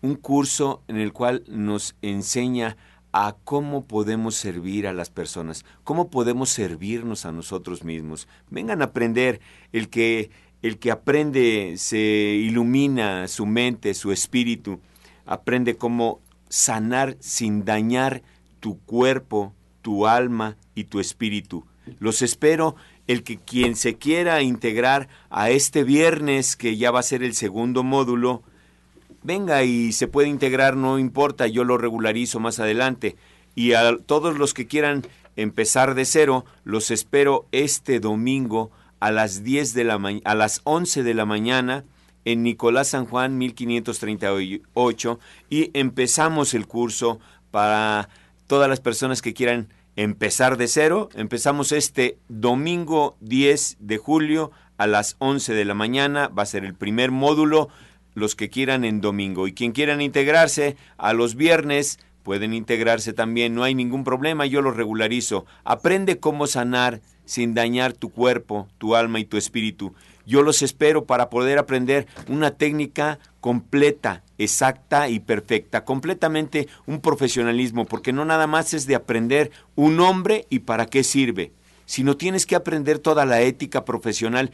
un curso en el cual nos enseña a cómo podemos servir a las personas, cómo podemos servirnos a nosotros mismos. Vengan a aprender el que el que aprende se ilumina su mente, su espíritu, aprende cómo sanar sin dañar tu cuerpo, tu alma y tu espíritu. Los espero el que quien se quiera integrar a este viernes, que ya va a ser el segundo módulo, venga y se puede integrar, no importa, yo lo regularizo más adelante. Y a todos los que quieran empezar de cero, los espero este domingo a las 10 de la a las 11 de la mañana en Nicolás San Juan 1538 y empezamos el curso para todas las personas que quieran empezar de cero. Empezamos este domingo 10 de julio a las 11 de la mañana. Va a ser el primer módulo, los que quieran en domingo. Y quien quieran integrarse a los viernes, pueden integrarse también. No hay ningún problema, yo lo regularizo. Aprende cómo sanar sin dañar tu cuerpo, tu alma y tu espíritu. Yo los espero para poder aprender una técnica completa, exacta y perfecta, completamente un profesionalismo, porque no nada más es de aprender un nombre y para qué sirve, sino tienes que aprender toda la ética profesional,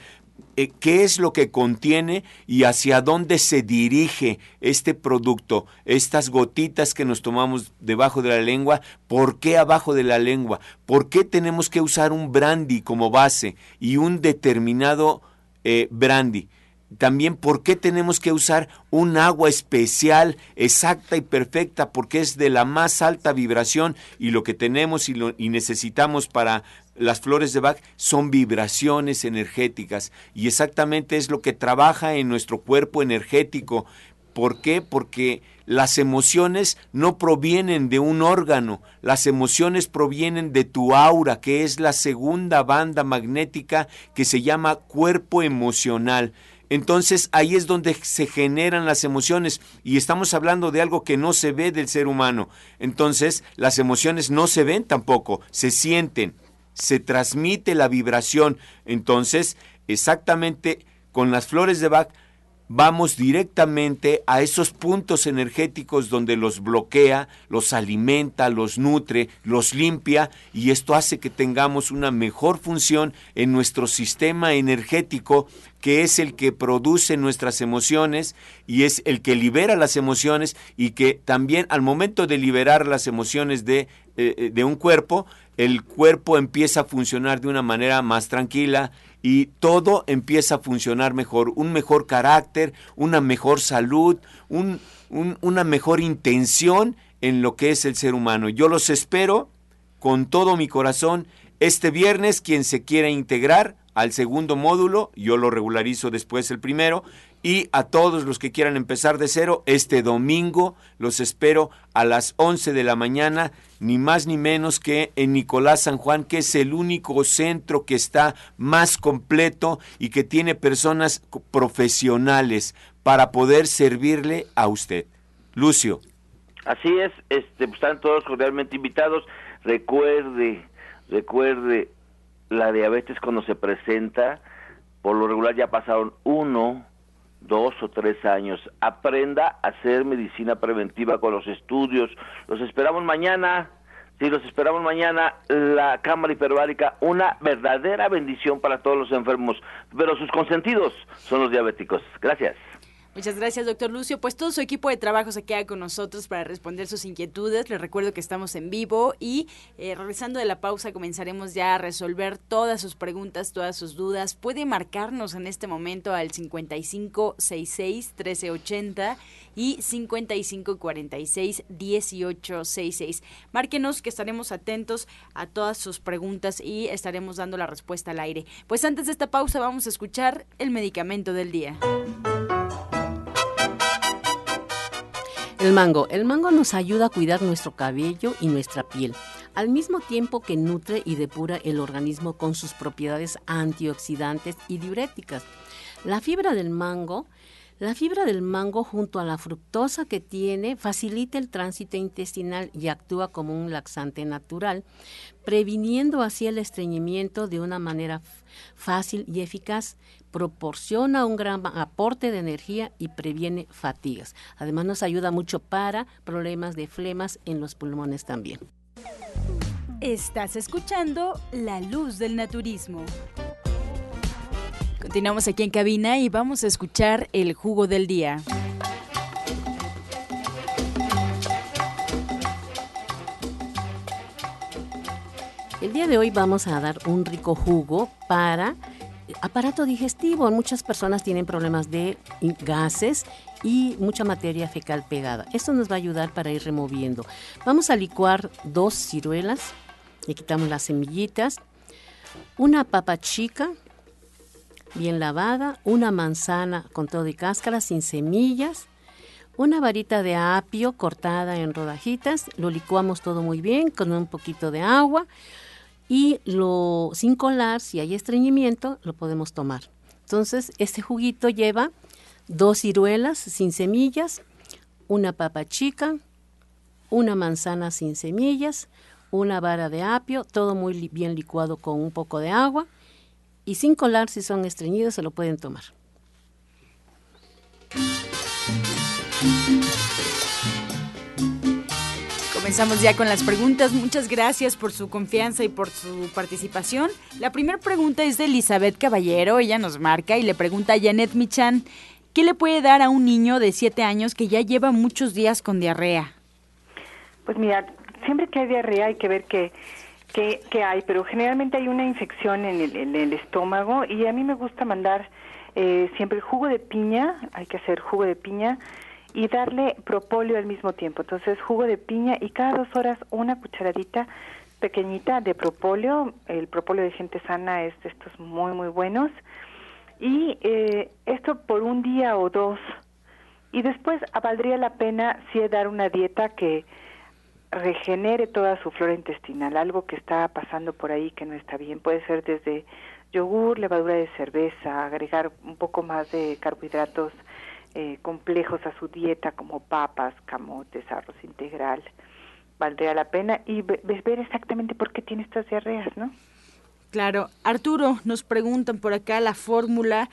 eh, qué es lo que contiene y hacia dónde se dirige este producto, estas gotitas que nos tomamos debajo de la lengua, por qué abajo de la lengua, por qué tenemos que usar un brandy como base y un determinado eh, brandy. También por qué tenemos que usar un agua especial, exacta y perfecta, porque es de la más alta vibración y lo que tenemos y, lo, y necesitamos para las flores de Bach son vibraciones energéticas y exactamente es lo que trabaja en nuestro cuerpo energético. ¿Por qué? Porque las emociones no provienen de un órgano, las emociones provienen de tu aura, que es la segunda banda magnética que se llama cuerpo emocional. Entonces ahí es donde se generan las emociones y estamos hablando de algo que no se ve del ser humano. Entonces las emociones no se ven tampoco, se sienten, se transmite la vibración. Entonces exactamente con las flores de Bach vamos directamente a esos puntos energéticos donde los bloquea, los alimenta, los nutre, los limpia y esto hace que tengamos una mejor función en nuestro sistema energético que es el que produce nuestras emociones y es el que libera las emociones y que también al momento de liberar las emociones de, eh, eh, de un cuerpo, el cuerpo empieza a funcionar de una manera más tranquila y todo empieza a funcionar mejor, un mejor carácter, una mejor salud, un, una mejor intención en lo que es el ser humano. Yo los espero con todo mi corazón este viernes, quien se quiera integrar al segundo módulo, yo lo regularizo después el primero, y a todos los que quieran empezar de cero, este domingo los espero a las 11 de la mañana, ni más ni menos que en Nicolás San Juan, que es el único centro que está más completo y que tiene personas profesionales para poder servirle a usted. Lucio. Así es, este, están todos cordialmente invitados. Recuerde, recuerde, la diabetes cuando se presenta, por lo regular ya pasaron uno, dos o tres años. Aprenda a hacer medicina preventiva con los estudios. Los esperamos mañana. Sí, los esperamos mañana. La cámara hiperbárica, una verdadera bendición para todos los enfermos. Pero sus consentidos son los diabéticos. Gracias. Muchas gracias, doctor Lucio. Pues todo su equipo de trabajo se queda con nosotros para responder sus inquietudes. Les recuerdo que estamos en vivo y eh, regresando de la pausa comenzaremos ya a resolver todas sus preguntas, todas sus dudas. Puede marcarnos en este momento al 5566-1380 y 5546-1866. Márquenos que estaremos atentos a todas sus preguntas y estaremos dando la respuesta al aire. Pues antes de esta pausa vamos a escuchar el medicamento del día. El mango. El mango nos ayuda a cuidar nuestro cabello y nuestra piel, al mismo tiempo que nutre y depura el organismo con sus propiedades antioxidantes y diuréticas. La fibra del mango la fibra del mango junto a la fructosa que tiene facilita el tránsito intestinal y actúa como un laxante natural, previniendo así el estreñimiento de una manera fácil y eficaz. Proporciona un gran aporte de energía y previene fatigas. Además nos ayuda mucho para problemas de flemas en los pulmones también. Estás escuchando La Luz del Naturismo. Continuamos aquí en cabina y vamos a escuchar el jugo del día. El día de hoy vamos a dar un rico jugo para aparato digestivo. Muchas personas tienen problemas de gases y mucha materia fecal pegada. Esto nos va a ayudar para ir removiendo. Vamos a licuar dos ciruelas, le quitamos las semillitas, una papa chica, bien lavada, una manzana con todo y cáscara sin semillas, una varita de apio cortada en rodajitas, lo licuamos todo muy bien con un poquito de agua y lo sin colar, si hay estreñimiento, lo podemos tomar. Entonces, este juguito lleva dos ciruelas sin semillas, una papa chica, una manzana sin semillas, una vara de apio, todo muy bien licuado con un poco de agua y sin colar si son estreñidos se lo pueden tomar. Comenzamos ya con las preguntas. Muchas gracias por su confianza y por su participación. La primera pregunta es de Elizabeth Caballero. Ella nos marca y le pregunta a Janet Michan, ¿qué le puede dar a un niño de 7 años que ya lleva muchos días con diarrea? Pues mira, siempre que hay diarrea hay que ver que que, hay, pero generalmente hay una infección en el, en el estómago y a mí me gusta mandar eh, siempre jugo de piña, hay que hacer jugo de piña y darle propóleo al mismo tiempo. Entonces, jugo de piña y cada dos horas una cucharadita pequeñita de propóleo. El propóleo de gente sana es de estos muy, muy buenos. Y eh, esto por un día o dos. Y después valdría la pena si dar una dieta que regenere toda su flora intestinal, algo que está pasando por ahí que no está bien. Puede ser desde yogur, levadura de cerveza, agregar un poco más de carbohidratos eh, complejos a su dieta como papas, camotes, arroz integral. Valdría la pena y ver exactamente por qué tiene estas diarreas, ¿no? Claro. Arturo, nos preguntan por acá la fórmula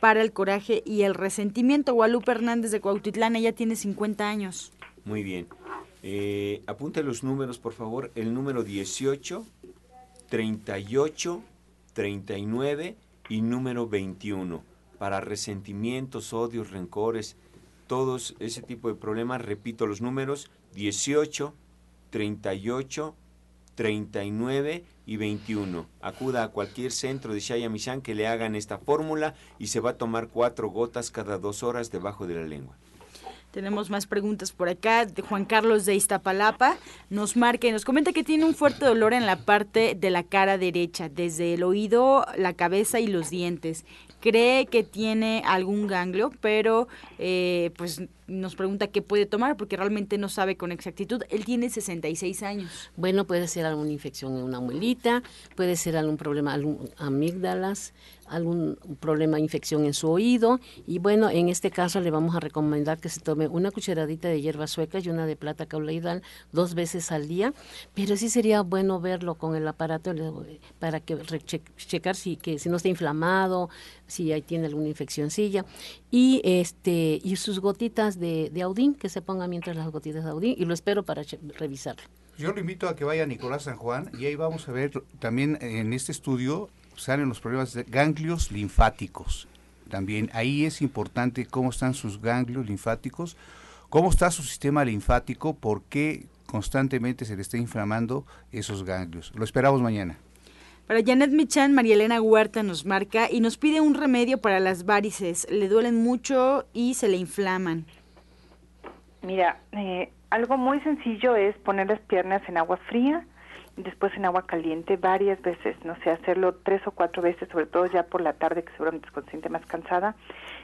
para el coraje y el resentimiento. Guadalupe Hernández de Cuautitlán, ella tiene 50 años. Muy bien. Eh, apunte los números, por favor. El número 18, 38, 39 y número 21. para resentimientos, odios, rencores, todos ese tipo de problemas, repito los números, 18, 38, 39 y 21. Acuda a cualquier centro de Shaya Mishan que le hagan esta fórmula y se va a tomar cuatro gotas cada dos horas debajo de la lengua. Tenemos más preguntas por acá. De Juan Carlos de Iztapalapa nos marca y nos comenta que tiene un fuerte dolor en la parte de la cara derecha, desde el oído, la cabeza y los dientes cree que tiene algún ganglio, pero eh, pues nos pregunta qué puede tomar porque realmente no sabe con exactitud. Él tiene 66 años. Bueno, puede ser alguna infección en una muelita, puede ser algún problema, algún amígdalas, algún problema infección en su oído y bueno, en este caso le vamos a recomendar que se tome una cucharadita de hierba sueca y una de plata cauloidal dos veces al día, pero sí sería bueno verlo con el aparato para que checar si que si no está inflamado, si ahí tiene alguna infeccióncilla y este y sus gotitas de, de Audín que se ponga mientras las gotitas de Audín y lo espero para revisarlo. Yo lo invito a que vaya a Nicolás San Juan y ahí vamos a ver también en este estudio salen los problemas de ganglios linfáticos. También ahí es importante cómo están sus ganglios linfáticos, cómo está su sistema linfático, por qué constantemente se le está inflamando esos ganglios. Lo esperamos mañana. Para Janet Michan, María Elena Huerta nos marca y nos pide un remedio para las varices. Le duelen mucho y se le inflaman. Mira, eh, algo muy sencillo es poner las piernas en agua fría después en agua caliente varias veces, no sé, hacerlo tres o cuatro veces, sobre todo ya por la tarde que seguramente se siente más cansada.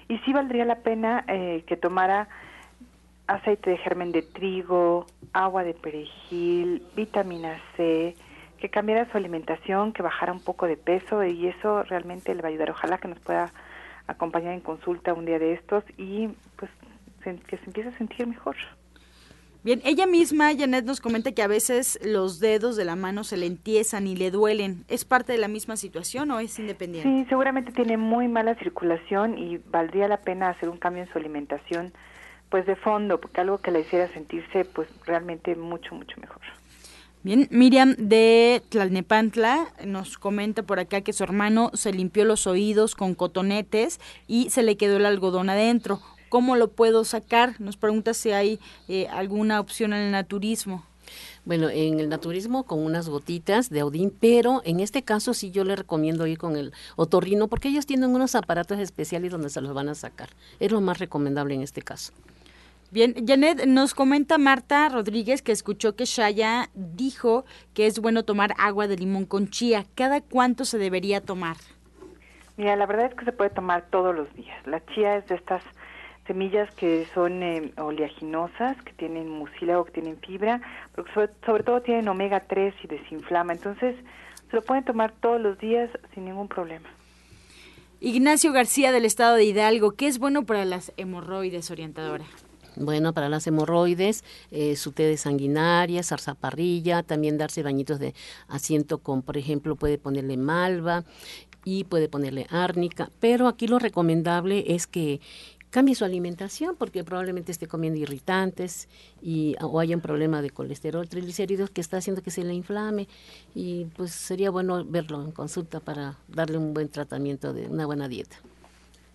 Y sí valdría la pena eh, que tomara aceite de germen de trigo, agua de perejil, vitamina C, que cambiara su alimentación, que bajara un poco de peso y eso realmente le va a ayudar. Ojalá que nos pueda acompañar en consulta un día de estos y pues que se empiece a sentir mejor. Bien, ella misma, Janet, nos comenta que a veces los dedos de la mano se le entiezan y le duelen. ¿Es parte de la misma situación o es independiente? Sí, seguramente tiene muy mala circulación y valdría la pena hacer un cambio en su alimentación, pues de fondo, porque algo que le hiciera sentirse pues realmente mucho, mucho mejor. Bien, Miriam de Tlalnepantla nos comenta por acá que su hermano se limpió los oídos con cotonetes y se le quedó el algodón adentro. ¿Cómo lo puedo sacar? Nos pregunta si hay eh, alguna opción en el naturismo. Bueno, en el naturismo con unas gotitas de Audín, pero en este caso sí yo le recomiendo ir con el otorrino porque ellos tienen unos aparatos especiales donde se los van a sacar. Es lo más recomendable en este caso. Bien, Janet, nos comenta Marta Rodríguez que escuchó que Shaya dijo que es bueno tomar agua de limón con chía. ¿Cada cuánto se debería tomar? Mira, la verdad es que se puede tomar todos los días. La chía es de estas semillas que son eh, oleaginosas, que tienen mucílago, que tienen fibra, pero sobre, todo tienen omega 3 y desinflama. Entonces, se lo pueden tomar todos los días sin ningún problema. Ignacio García del estado de Hidalgo, ¿qué es bueno para las hemorroides, orientadora? Bueno, para las hemorroides, eh, su té de sanguinaria, zarzaparrilla, también darse bañitos de asiento con, por ejemplo, puede ponerle malva y puede ponerle árnica, pero aquí lo recomendable es que cambie su alimentación porque probablemente esté comiendo irritantes y o haya un problema de colesterol, triglicéridos que está haciendo que se le inflame y pues sería bueno verlo en consulta para darle un buen tratamiento de una buena dieta.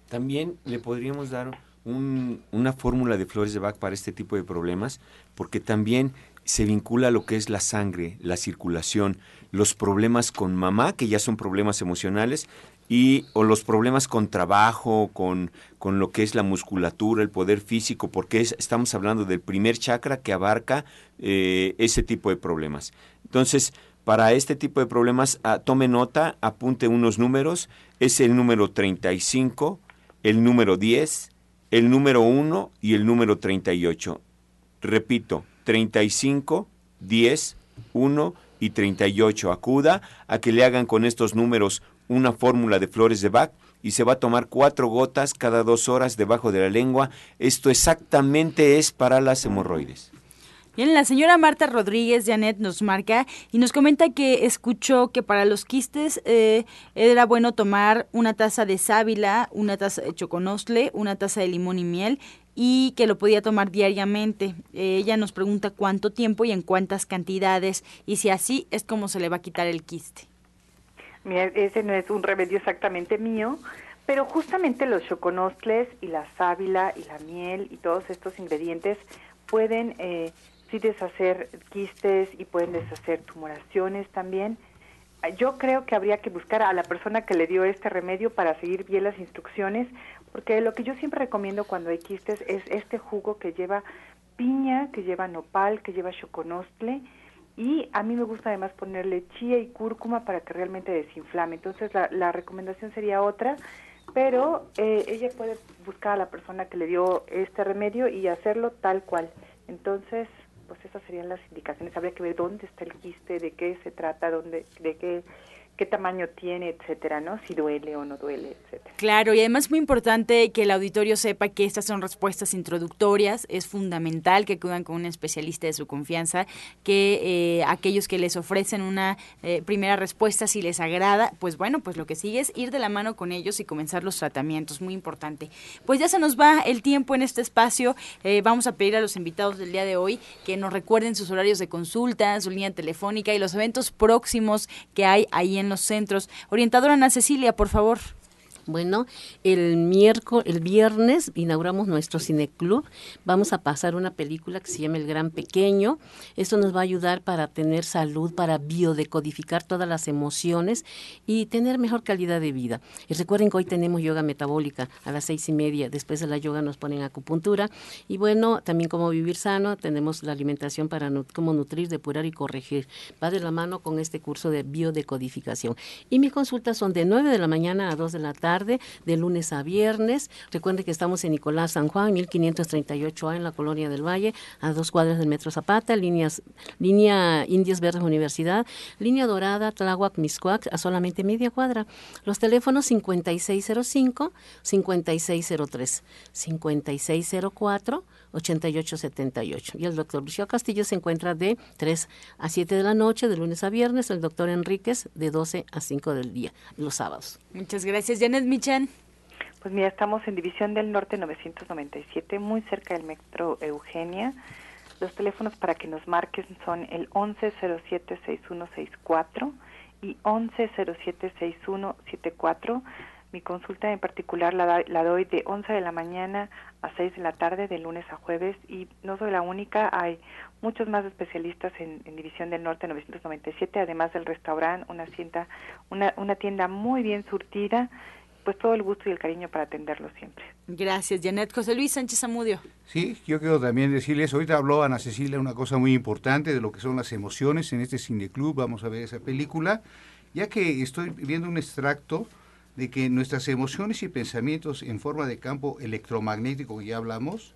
También le podríamos dar una fórmula de flores de Bach para este tipo de problemas porque también se vincula a lo que es la sangre, la circulación, los problemas con mamá, que ya son problemas emocionales, y o los problemas con trabajo, con, con lo que es la musculatura, el poder físico, porque estamos hablando del primer chakra que abarca eh, ese tipo de problemas. Entonces, para este tipo de problemas, ah, tome nota, apunte unos números, es el número 35, el número 10, el número 1 y el número 38. Repito, 35, 10, 1 y 38. Acuda a que le hagan con estos números una fórmula de flores de Bach y se va a tomar cuatro gotas cada dos horas debajo de la lengua. Esto exactamente es para las hemorroides. Bien, la señora Marta Rodríguez Janet nos marca y nos comenta que escuchó que para los quistes eh, era bueno tomar una taza de sábila, una taza de choconostle, una taza de limón y miel y que lo podía tomar diariamente. ella nos pregunta cuánto tiempo y en cuántas cantidades y si así es como se le va a quitar el quiste. Ese no es un remedio exactamente mío, Pero justamente los choconostles y la sábila y la miel y todos estos ingredientes pueden eh, sí deshacer quistes y pueden deshacer tumoraciones también. Yo creo que habría que buscar a la persona que le dio este remedio para seguir bien las instrucciones, porque lo que yo siempre recomiendo cuando hay quistes es este jugo que lleva piña, que lleva nopal, que lleva choconostle, y a mí me gusta además ponerle chía y cúrcuma para que realmente desinflame. Entonces la, la recomendación sería otra, pero eh, ella puede buscar a la persona que le dio este remedio y hacerlo tal cual. Entonces, pues esas serían las indicaciones. Habría que ver dónde está el quiste, de qué se trata, dónde, de qué qué tamaño tiene, etcétera, ¿no? Si duele o no duele, etcétera. Claro, y además es muy importante que el auditorio sepa que estas son respuestas introductorias. Es fundamental que acudan con un especialista de su confianza, que eh, aquellos que les ofrecen una eh, primera respuesta, si les agrada, pues bueno, pues lo que sigue es ir de la mano con ellos y comenzar los tratamientos, muy importante. Pues ya se nos va el tiempo en este espacio. Eh, vamos a pedir a los invitados del día de hoy que nos recuerden sus horarios de consulta, su línea telefónica y los eventos próximos que hay ahí en los centros. Orientadora Ana Cecilia, por favor. Bueno, el miércoles, el viernes inauguramos nuestro cineclub. Vamos a pasar una película que se llama El Gran Pequeño. Esto nos va a ayudar para tener salud, para biodecodificar todas las emociones y tener mejor calidad de vida. Y recuerden que hoy tenemos yoga metabólica a las seis y media. Después de la yoga nos ponen acupuntura. Y bueno, también como vivir sano, tenemos la alimentación para cómo nutrir, depurar y corregir. Va de la mano con este curso de biodecodificación. Y mis consultas son de 9 de la mañana a 2 de la tarde de lunes a viernes. Recuerde que estamos en Nicolás San Juan, 1538A en la Colonia del Valle, a dos cuadras del Metro Zapata, líneas, línea Indios Verdes Universidad, línea Dorada, Tláhuac, Miscuac, a solamente media cuadra. Los teléfonos 5605, 5603, 5604, 8878. Y el doctor Lucio Castillo se encuentra de 3 a 7 de la noche, de lunes a viernes, el doctor Enríquez de 12 a 5 del día, los sábados. Muchas gracias, Janet Michan. Pues mira, estamos en División del Norte 997, muy cerca del Metro Eugenia. Los teléfonos para que nos marquen son el 1107-6164 y 1107-6174. Mi consulta en particular la, la, doy de 11 de la mañana a 6 de la tarde, de lunes a jueves, y no soy la única, hay muchos más especialistas en, División del Norte 997, además del restaurante, una, tienda, una, una tienda muy bien surtida, pues todo el gusto y el cariño para atenderlo siempre. Gracias, Janet. José Luis Sánchez Amudio. Sí, yo quiero también decirles, ahorita habló Ana Cecilia una cosa muy importante de lo que son las emociones en este cineclub, vamos a ver esa película, ya que estoy viendo un extracto de que nuestras emociones y pensamientos en forma de campo electromagnético que ya hablamos,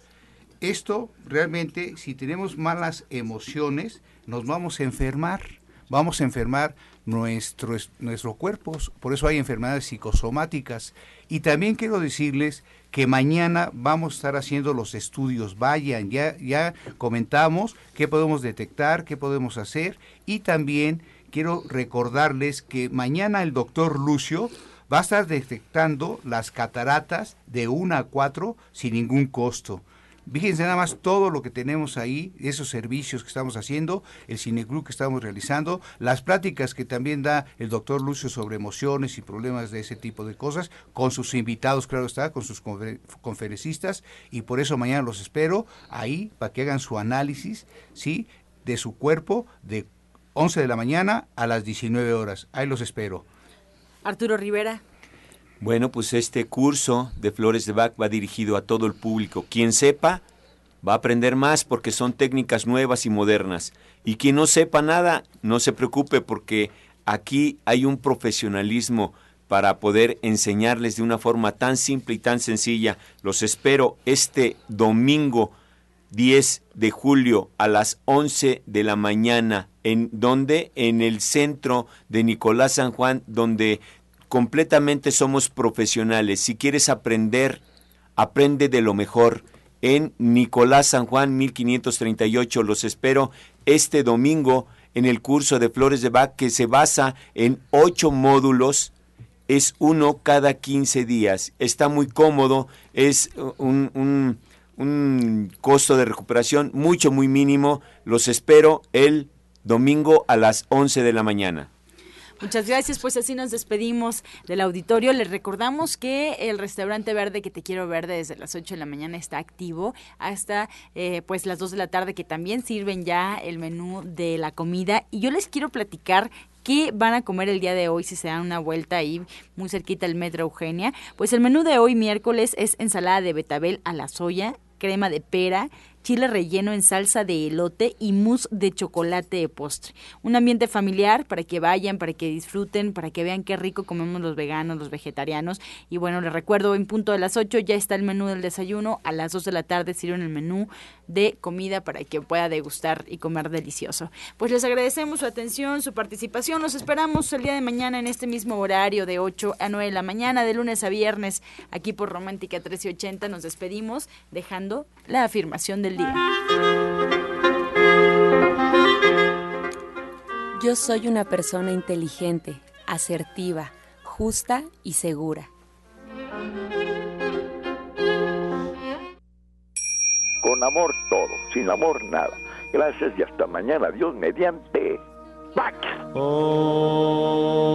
esto realmente, si tenemos malas emociones, nos vamos a enfermar, vamos a enfermar nuestros, nuestros cuerpos, por eso hay enfermedades psicosomáticas. Y también quiero decirles que mañana vamos a estar haciendo los estudios, vayan, ya, ya comentamos qué podemos detectar, qué podemos hacer, y también quiero recordarles que mañana el doctor Lucio va a estar detectando las cataratas de 1 a 4 sin ningún costo. Fíjense nada más todo lo que tenemos ahí, esos servicios que estamos haciendo, el cineclub que estamos realizando, las pláticas que también da el doctor Lucio sobre emociones y problemas de ese tipo de cosas, con sus invitados, claro está, con sus conferencistas, y por eso mañana los espero ahí para que hagan su análisis, ¿sí? De su cuerpo de 11 de la mañana a las 19 horas. Ahí los espero. Arturo Rivera. Bueno, pues este curso de Flores de Bach va dirigido a todo el público. Quien sepa, va a aprender más porque son técnicas nuevas y modernas. Y quien no sepa nada, no se preocupe porque aquí hay un profesionalismo para poder enseñarles de una forma tan simple y tan sencilla. Los espero este domingo 10 de julio a las 11 de la mañana. ¿En donde En el centro de Nicolás San Juan, donde completamente somos profesionales. Si quieres aprender, aprende de lo mejor. En Nicolás San Juan 1538 los espero este domingo en el curso de Flores de Bach que se basa en ocho módulos. Es uno cada 15 días. Está muy cómodo. Es un, un costo de recuperación mucho, muy mínimo. Los espero el domingo a las 11 de la mañana. Muchas gracias, pues así nos despedimos del auditorio. Les recordamos que el restaurante verde que te quiero ver desde las 8 de la mañana está activo hasta eh, pues las 2 de la tarde que también sirven ya el menú de la comida. Y yo les quiero platicar ¿Qué van a comer el día de hoy si se dan una vuelta ahí muy cerquita al Metro Eugenia? Pues el menú de hoy miércoles es ensalada de betabel a la soya, crema de pera, chile relleno en salsa de elote y mousse de chocolate de postre. Un ambiente familiar para que vayan, para que disfruten, para que vean qué rico comemos los veganos, los vegetarianos. Y bueno, les recuerdo, en punto de las 8 ya está el menú del desayuno, a las 2 de la tarde sirven el menú de comida para que pueda degustar y comer delicioso. Pues les agradecemos su atención, su participación. Los esperamos el día de mañana en este mismo horario de 8 a 9 de la mañana, de lunes a viernes, aquí por Romántica 1380. Nos despedimos dejando la afirmación del día. Yo soy una persona inteligente, asertiva, justa y segura. Con amor todo, sin amor nada. Gracias y hasta mañana. Dios mediante. ¡Pax! Oh.